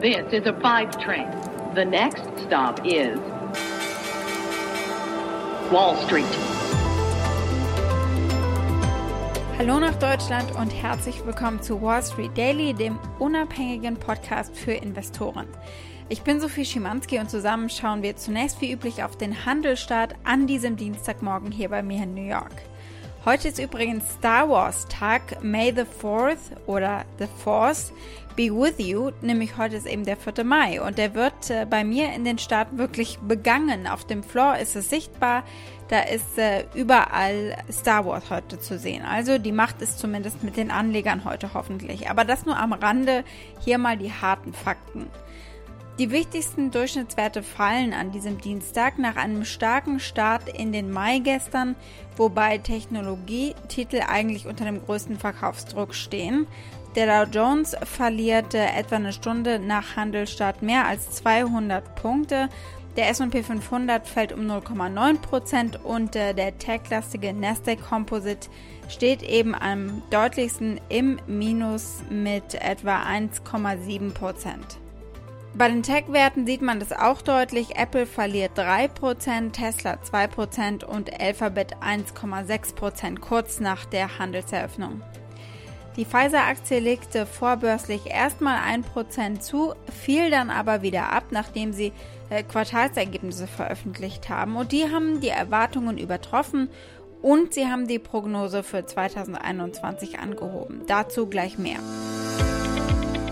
This is a five train. The next stop is Wall Street. Hallo nach Deutschland und herzlich willkommen zu Wall Street Daily, dem unabhängigen Podcast für Investoren. Ich bin Sophie Schimanski und zusammen schauen wir zunächst wie üblich auf den Handelsstart an diesem Dienstagmorgen hier bei mir in New York. Heute ist übrigens Star Wars Tag, May the 4th oder The Force be with you, nämlich heute ist eben der 4. Mai und der wird äh, bei mir in den Staaten wirklich begangen. Auf dem Floor ist es sichtbar, da ist äh, überall Star Wars heute zu sehen. Also die Macht ist zumindest mit den Anlegern heute hoffentlich. Aber das nur am Rande, hier mal die harten Fakten. Die wichtigsten Durchschnittswerte fallen an diesem Dienstag nach einem starken Start in den Mai gestern, wobei Technologietitel eigentlich unter dem größten Verkaufsdruck stehen. Der Dow Jones verlierte etwa eine Stunde nach Handelstart mehr als 200 Punkte. Der S&P 500 fällt um 0,9% und äh, der tech-lastige Nasdaq Composite steht eben am deutlichsten im Minus mit etwa 1,7%. Bei den Tech-Werten sieht man das auch deutlich. Apple verliert 3%, Tesla 2% und Alphabet 1,6% kurz nach der Handelseröffnung. Die Pfizer-Aktie legte vorbörslich erstmal 1% zu, fiel dann aber wieder ab, nachdem sie äh, Quartalsergebnisse veröffentlicht haben. Und die haben die Erwartungen übertroffen und sie haben die Prognose für 2021 angehoben. Dazu gleich mehr.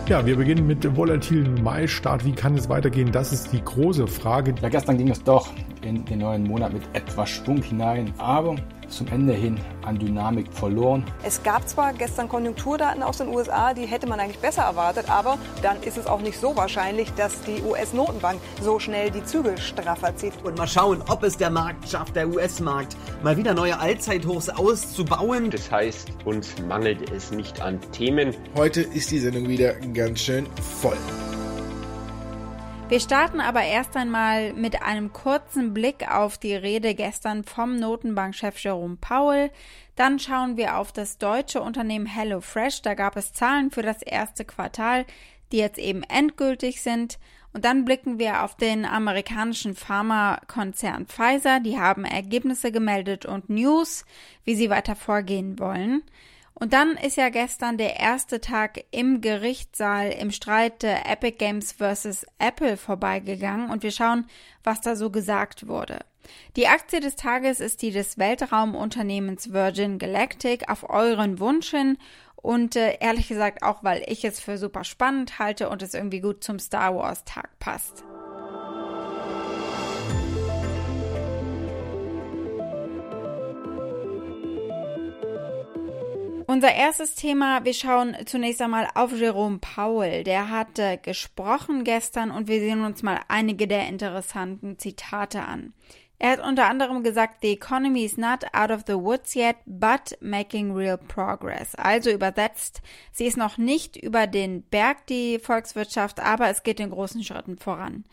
Ja, wir beginnen mit dem volatilen Mai-Start. Wie kann es weitergehen? Das ist die große Frage. Ja, gestern ging es doch in den neuen Monat mit etwas Schwung hinein, aber zum Ende hin an Dynamik verloren. Es gab zwar gestern Konjunkturdaten aus den USA, die hätte man eigentlich besser erwartet, aber dann ist es auch nicht so wahrscheinlich, dass die US-Notenbank so schnell die Zügel straffer zieht. Und mal schauen, ob es der Markt schafft, der US-Markt, mal wieder neue Allzeithochs auszubauen. Das heißt, uns mangelt es nicht an Themen. Heute ist die Sendung wieder ganz schön voll. Wir starten aber erst einmal mit einem kurzen Blick auf die Rede gestern vom Notenbankchef Jerome Powell. Dann schauen wir auf das deutsche Unternehmen HelloFresh. Da gab es Zahlen für das erste Quartal, die jetzt eben endgültig sind. Und dann blicken wir auf den amerikanischen Pharmakonzern Pfizer. Die haben Ergebnisse gemeldet und News, wie sie weiter vorgehen wollen. Und dann ist ja gestern der erste Tag im Gerichtssaal im Streit der Epic Games vs. Apple vorbeigegangen und wir schauen, was da so gesagt wurde. Die Aktie des Tages ist die des Weltraumunternehmens Virgin Galactic auf euren Wunsch hin und äh, ehrlich gesagt auch, weil ich es für super spannend halte und es irgendwie gut zum Star Wars Tag passt. Unser erstes Thema, wir schauen zunächst einmal auf Jerome Powell. Der hat äh, gesprochen gestern und wir sehen uns mal einige der interessanten Zitate an. Er hat unter anderem gesagt, the economy is not out of the woods yet, but making real progress. Also übersetzt, sie ist noch nicht über den Berg, die Volkswirtschaft, aber es geht in großen Schritten voran.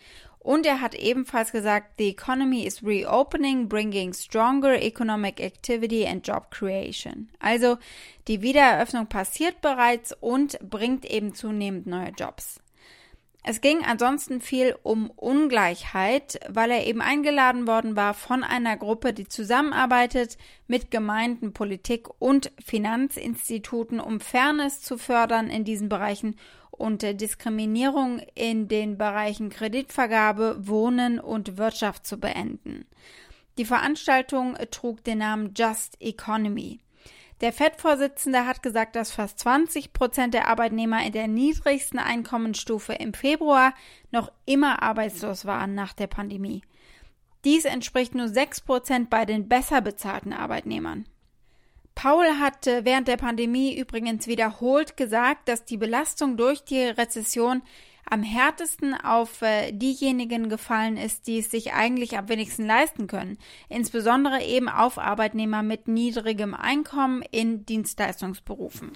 Und er hat ebenfalls gesagt, the economy is reopening, bringing stronger economic activity and job creation. Also die Wiedereröffnung passiert bereits und bringt eben zunehmend neue Jobs. Es ging ansonsten viel um Ungleichheit, weil er eben eingeladen worden war von einer Gruppe, die zusammenarbeitet mit Gemeinden, Politik und Finanzinstituten, um Fairness zu fördern in diesen Bereichen und Diskriminierung in den Bereichen Kreditvergabe, Wohnen und Wirtschaft zu beenden. Die Veranstaltung trug den Namen Just Economy. Der FED-Vorsitzende hat gesagt, dass fast 20 Prozent der Arbeitnehmer in der niedrigsten Einkommensstufe im Februar noch immer arbeitslos waren nach der Pandemie. Dies entspricht nur 6 Prozent bei den besser bezahlten Arbeitnehmern. Paul hat während der Pandemie übrigens wiederholt gesagt, dass die Belastung durch die Rezession am härtesten auf äh, diejenigen gefallen ist, die es sich eigentlich am wenigsten leisten können, insbesondere eben auf Arbeitnehmer mit niedrigem Einkommen in Dienstleistungsberufen.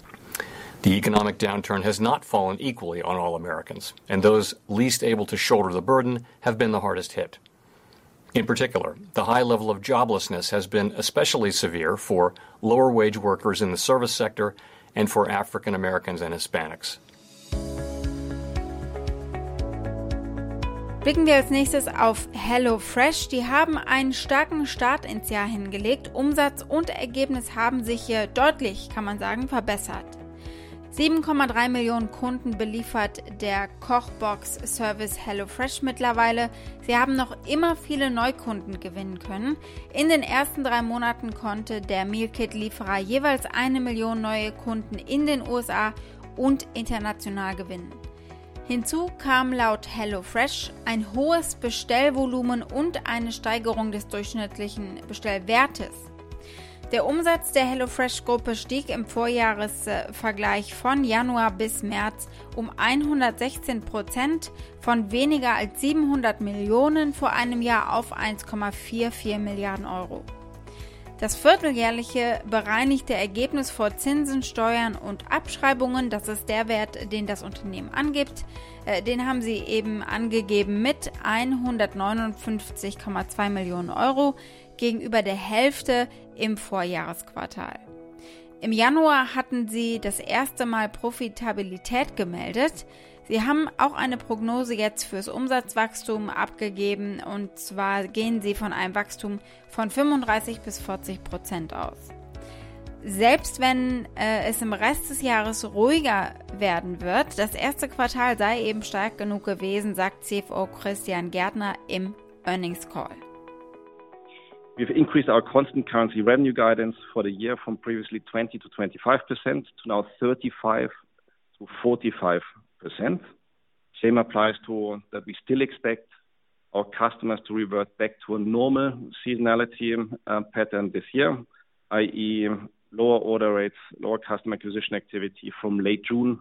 The economic downturn has not fallen equally on all Americans, and those least able to shoulder the burden have been the hardest hit. In particular, the high level of joblessness has been especially severe for lower wage workers in the service sector and for African Americans and Hispanics. Blicken wir als nächstes auf HelloFresh. Die haben einen starken Start ins Jahr hingelegt. Umsatz und Ergebnis haben sich hier deutlich, kann man sagen, verbessert. 7,3 Millionen Kunden beliefert der Kochbox-Service HelloFresh mittlerweile. Sie haben noch immer viele Neukunden gewinnen können. In den ersten drei Monaten konnte der Mealkit-Lieferer jeweils eine Million neue Kunden in den USA und international gewinnen. Hinzu kam laut HelloFresh ein hohes Bestellvolumen und eine Steigerung des durchschnittlichen Bestellwertes. Der Umsatz der HelloFresh-Gruppe stieg im Vorjahresvergleich von Januar bis März um 116 Prozent von weniger als 700 Millionen vor einem Jahr auf 1,44 Milliarden Euro. Das vierteljährliche bereinigte Ergebnis vor Zinsen, Steuern und Abschreibungen, das ist der Wert, den das Unternehmen angibt, äh, den haben sie eben angegeben mit 159,2 Millionen Euro gegenüber der Hälfte im Vorjahresquartal. Im Januar hatten sie das erste Mal Profitabilität gemeldet. Sie haben auch eine Prognose jetzt fürs Umsatzwachstum abgegeben und zwar gehen sie von einem Wachstum von 35 bis 40 Prozent aus. Selbst wenn äh, es im Rest des Jahres ruhiger werden wird, das erste Quartal sei eben stark genug gewesen, sagt CFO Christian Gärtner im Earnings Call. We've increased our constant currency revenue guidance for the year from previously 20 to 25 percent to now 35 to 45 percent. Same applies to that we still expect our customers to revert back to a normal seasonality uh, pattern this year, i.e., lower order rates, lower customer acquisition activity from late June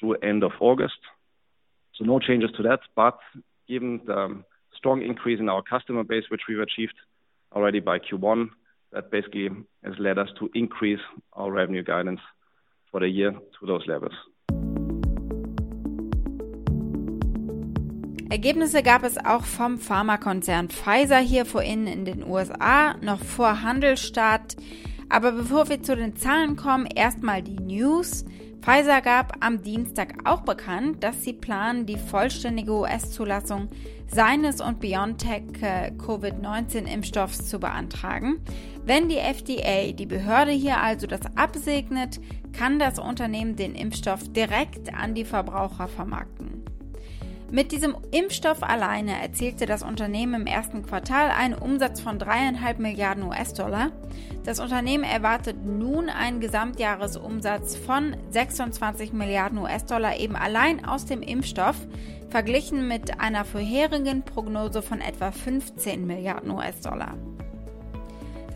through end of August. So no changes to that, but given the strong increase in our customer base, which we've achieved already by Q1, that basically has led us to increase our revenue guidance for the year to those levels. Ergebnisse gab es auch vom Pharmakonzern Pfizer hier vorhin in den USA, noch vor Handelsstart. Aber bevor wir zu den Zahlen kommen, erstmal die News. Pfizer gab am Dienstag auch bekannt, dass sie planen, die vollständige US-Zulassung seines und BioNTech äh, Covid-19-Impfstoffs zu beantragen. Wenn die FDA, die Behörde hier also das absegnet, kann das Unternehmen den Impfstoff direkt an die Verbraucher vermarkten. Mit diesem Impfstoff alleine erzielte das Unternehmen im ersten Quartal einen Umsatz von dreieinhalb Milliarden US-Dollar. Das Unternehmen erwartet nun einen Gesamtjahresumsatz von 26 Milliarden US-Dollar eben allein aus dem Impfstoff, verglichen mit einer vorherigen Prognose von etwa 15 Milliarden US-Dollar.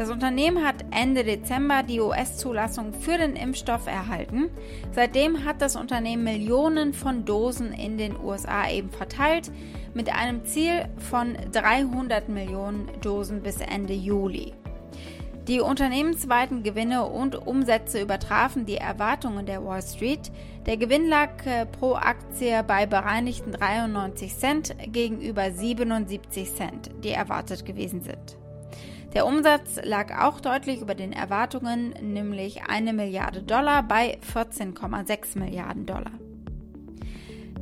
Das Unternehmen hat Ende Dezember die US-Zulassung für den Impfstoff erhalten. Seitdem hat das Unternehmen Millionen von Dosen in den USA eben verteilt, mit einem Ziel von 300 Millionen Dosen bis Ende Juli. Die unternehmensweiten Gewinne und Umsätze übertrafen die Erwartungen der Wall Street. Der Gewinn lag äh, pro Aktie bei bereinigten 93 Cent gegenüber 77 Cent, die erwartet gewesen sind. Der Umsatz lag auch deutlich über den Erwartungen, nämlich eine Milliarde Dollar bei 14,6 Milliarden Dollar.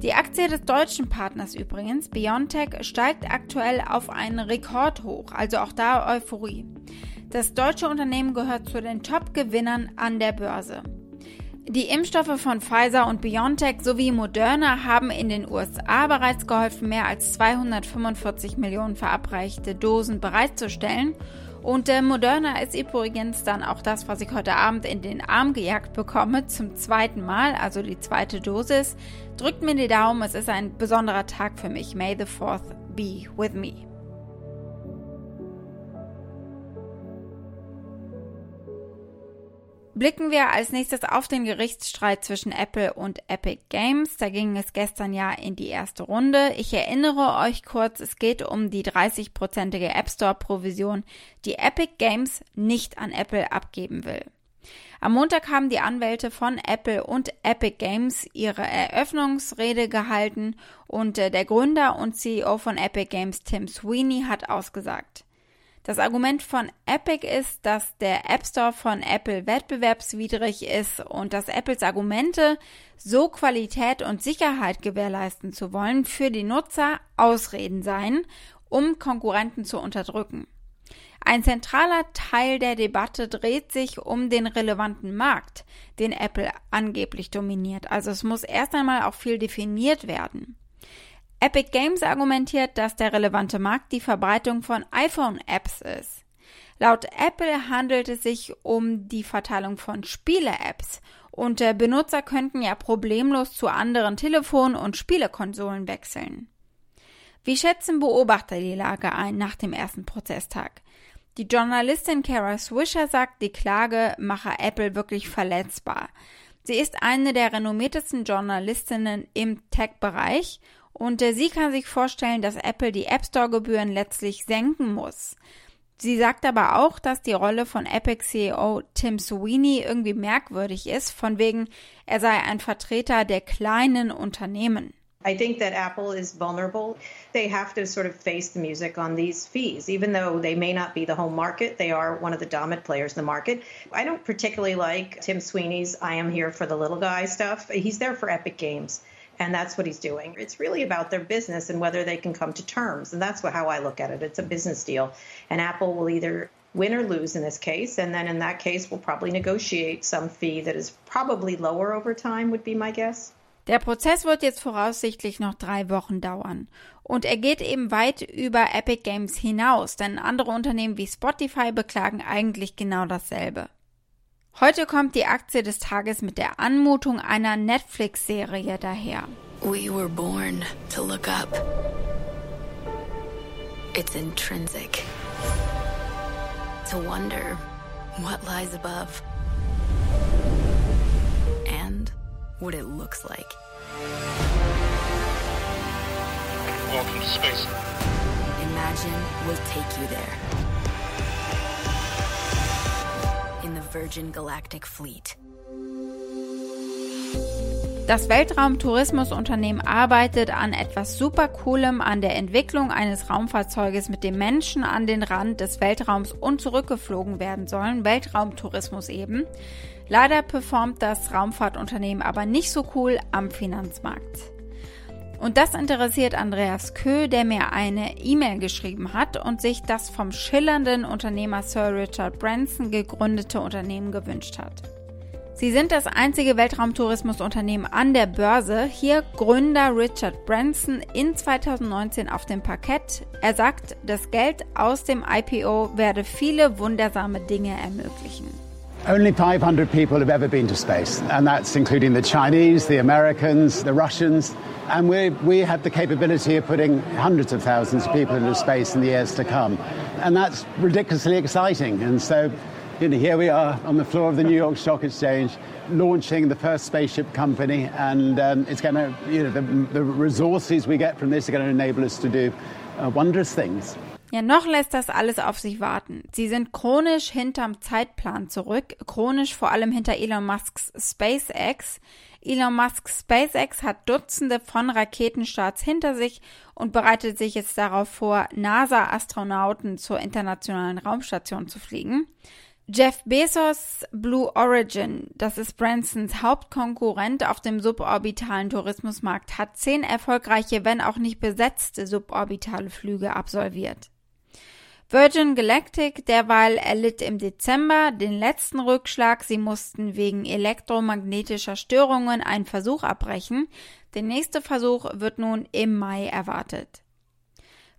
Die Aktie des deutschen Partners übrigens, Biontech, steigt aktuell auf einen Rekordhoch, also auch da Euphorie. Das deutsche Unternehmen gehört zu den Top-Gewinnern an der Börse. Die Impfstoffe von Pfizer und BioNTech sowie Moderna haben in den USA bereits geholfen, mehr als 245 Millionen verabreichte Dosen bereitzustellen. Und äh, Moderna ist übrigens dann auch das, was ich heute Abend in den Arm gejagt bekomme, zum zweiten Mal, also die zweite Dosis. Drückt mir die Daumen, es ist ein besonderer Tag für mich. May the 4th be with me. Blicken wir als nächstes auf den Gerichtsstreit zwischen Apple und Epic Games. Da ging es gestern ja in die erste Runde. Ich erinnere euch kurz, es geht um die 30-prozentige App Store Provision, die Epic Games nicht an Apple abgeben will. Am Montag haben die Anwälte von Apple und Epic Games ihre Eröffnungsrede gehalten und äh, der Gründer und CEO von Epic Games Tim Sweeney hat ausgesagt. Das Argument von Epic ist, dass der App Store von Apple wettbewerbswidrig ist und dass Apples Argumente, so Qualität und Sicherheit gewährleisten zu wollen, für die Nutzer Ausreden seien, um Konkurrenten zu unterdrücken. Ein zentraler Teil der Debatte dreht sich um den relevanten Markt, den Apple angeblich dominiert. Also es muss erst einmal auch viel definiert werden. Epic Games argumentiert, dass der relevante Markt die Verbreitung von iPhone-Apps ist. Laut Apple handelt es sich um die Verteilung von Spiele-Apps und Benutzer könnten ja problemlos zu anderen Telefon- und Spielekonsolen wechseln. Wie schätzen Beobachter die Lage ein nach dem ersten Prozesstag? Die Journalistin Kara Swisher sagt, die Klage mache Apple wirklich verletzbar. Sie ist eine der renommiertesten Journalistinnen im Tech-Bereich und äh, sie kann sich vorstellen, dass Apple die App Store-Gebühren letztlich senken muss. Sie sagt aber auch, dass die Rolle von Epic CEO Tim Sweeney irgendwie merkwürdig ist, von wegen, er sei ein Vertreter der kleinen Unternehmen. I think that Apple is vulnerable. They have to sort of face the music on these fees. Even though they may not be the home market, they are one of the dominant players in the market. I don't particularly like Tim Sweeney's I am here for the little guy stuff. He's there for Epic Games. And that's what he's doing. It's really about their business and whether they can come to terms. And that's how I look at it. It's a business deal. And Apple will either win or lose in this case. And then in that case, we'll probably negotiate some fee that is probably lower over time, would be my guess. Der Prozess wird jetzt voraussichtlich noch drei Wochen dauern. Und er geht eben weit über Epic Games hinaus, denn andere Unternehmen wie Spotify beklagen eigentlich genau dasselbe. Heute kommt die Aktie des Tages mit der Anmutung einer Netflix-Serie daher. We were born to look up. It's intrinsic. To wonder what lies above. And what it looks like. Welcome to space. Imagine we'll take you there. Virgin Galactic Fleet. Das Weltraumtourismusunternehmen arbeitet an etwas super Coolem, an der Entwicklung eines Raumfahrzeuges, mit dem Menschen an den Rand des Weltraums und zurückgeflogen werden sollen. Weltraumtourismus eben. Leider performt das Raumfahrtunternehmen aber nicht so cool am Finanzmarkt. Und das interessiert Andreas Köh, der mir eine E-Mail geschrieben hat und sich das vom schillernden Unternehmer Sir Richard Branson gegründete Unternehmen gewünscht hat. Sie sind das einzige Weltraumtourismusunternehmen an der Börse. Hier Gründer Richard Branson in 2019 auf dem Parkett. Er sagt, das Geld aus dem IPO werde viele wundersame Dinge ermöglichen. Only 500 people have ever been to space, and that's including the Chinese, the Americans, the Russians. And we, we have the capability of putting hundreds of thousands of people into space in the years to come. And that's ridiculously exciting. And so you know, here we are on the floor of the New York Stock Exchange launching the first spaceship company. And um, it's going to, you know, the, the resources we get from this are going to enable us to do uh, wondrous things. Ja, noch lässt das alles auf sich warten. Sie sind chronisch hinterm Zeitplan zurück, chronisch vor allem hinter Elon Musks SpaceX. Elon Musks SpaceX hat Dutzende von Raketenstarts hinter sich und bereitet sich jetzt darauf vor, NASA-Astronauten zur internationalen Raumstation zu fliegen. Jeff Bezos Blue Origin, das ist Bransons Hauptkonkurrent auf dem suborbitalen Tourismusmarkt, hat zehn erfolgreiche, wenn auch nicht besetzte suborbitale Flüge absolviert. Virgin Galactic derweil erlitt im Dezember den letzten Rückschlag. Sie mussten wegen elektromagnetischer Störungen einen Versuch abbrechen. Der nächste Versuch wird nun im Mai erwartet.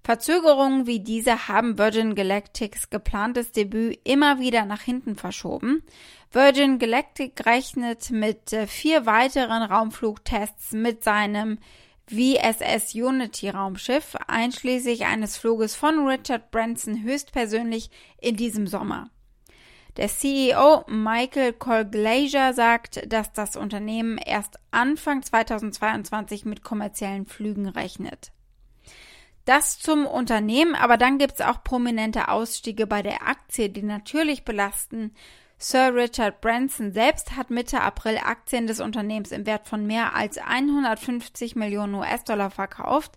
Verzögerungen wie diese haben Virgin Galactics geplantes Debüt immer wieder nach hinten verschoben. Virgin Galactic rechnet mit äh, vier weiteren Raumflugtests mit seinem VSS Unity Raumschiff, einschließlich eines Fluges von Richard Branson höchstpersönlich in diesem Sommer. Der CEO Michael Colglazier sagt, dass das Unternehmen erst Anfang 2022 mit kommerziellen Flügen rechnet. Das zum Unternehmen, aber dann gibt es auch prominente Ausstiege bei der Aktie, die natürlich belasten. Sir Richard Branson selbst hat Mitte April Aktien des Unternehmens im Wert von mehr als 150 Millionen US-Dollar verkauft,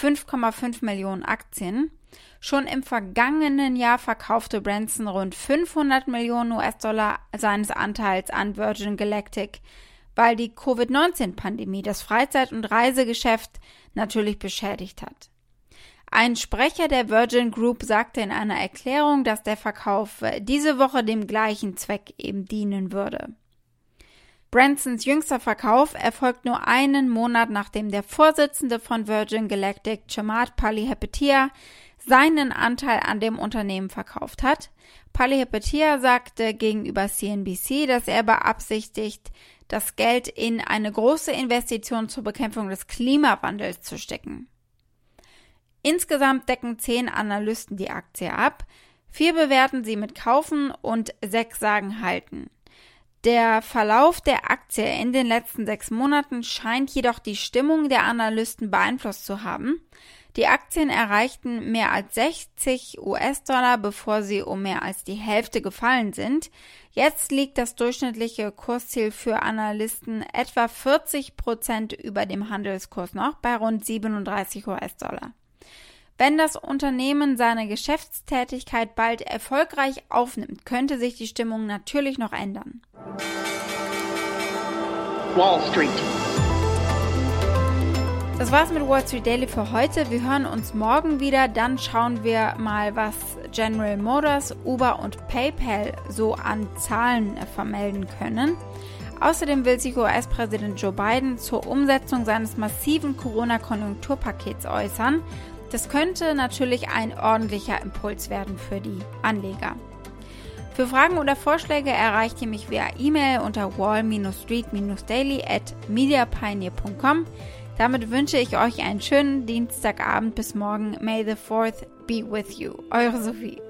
5,5 Millionen Aktien. Schon im vergangenen Jahr verkaufte Branson rund 500 Millionen US-Dollar seines Anteils an Virgin Galactic, weil die Covid-19-Pandemie das Freizeit- und Reisegeschäft natürlich beschädigt hat. Ein Sprecher der Virgin Group sagte in einer Erklärung, dass der Verkauf diese Woche dem gleichen Zweck eben dienen würde. Bransons jüngster Verkauf erfolgt nur einen Monat nachdem der Vorsitzende von Virgin Galactic, Chamath Palihapitiya, seinen Anteil an dem Unternehmen verkauft hat. Palihapitiya sagte gegenüber CNBC, dass er beabsichtigt, das Geld in eine große Investition zur Bekämpfung des Klimawandels zu stecken. Insgesamt decken zehn Analysten die Aktie ab, vier bewerten sie mit Kaufen und sechs sagen Halten. Der Verlauf der Aktie in den letzten sechs Monaten scheint jedoch die Stimmung der Analysten beeinflusst zu haben. Die Aktien erreichten mehr als 60 US-Dollar, bevor sie um mehr als die Hälfte gefallen sind. Jetzt liegt das durchschnittliche Kursziel für Analysten etwa 40 Prozent über dem Handelskurs noch bei rund 37 US-Dollar. Wenn das Unternehmen seine Geschäftstätigkeit bald erfolgreich aufnimmt, könnte sich die Stimmung natürlich noch ändern. Wall Street. Das war's mit Wall Street Daily für heute. Wir hören uns morgen wieder. Dann schauen wir mal, was General Motors, Uber und PayPal so an Zahlen vermelden können. Außerdem will sich US-Präsident Joe Biden zur Umsetzung seines massiven Corona-Konjunkturpakets äußern. Das könnte natürlich ein ordentlicher Impuls werden für die Anleger. Für Fragen oder Vorschläge erreicht ihr mich via E-Mail unter wall-street-daily at mediapioneer.com. Damit wünsche ich euch einen schönen Dienstagabend bis morgen. May the 4th be with you. Eure Sophie.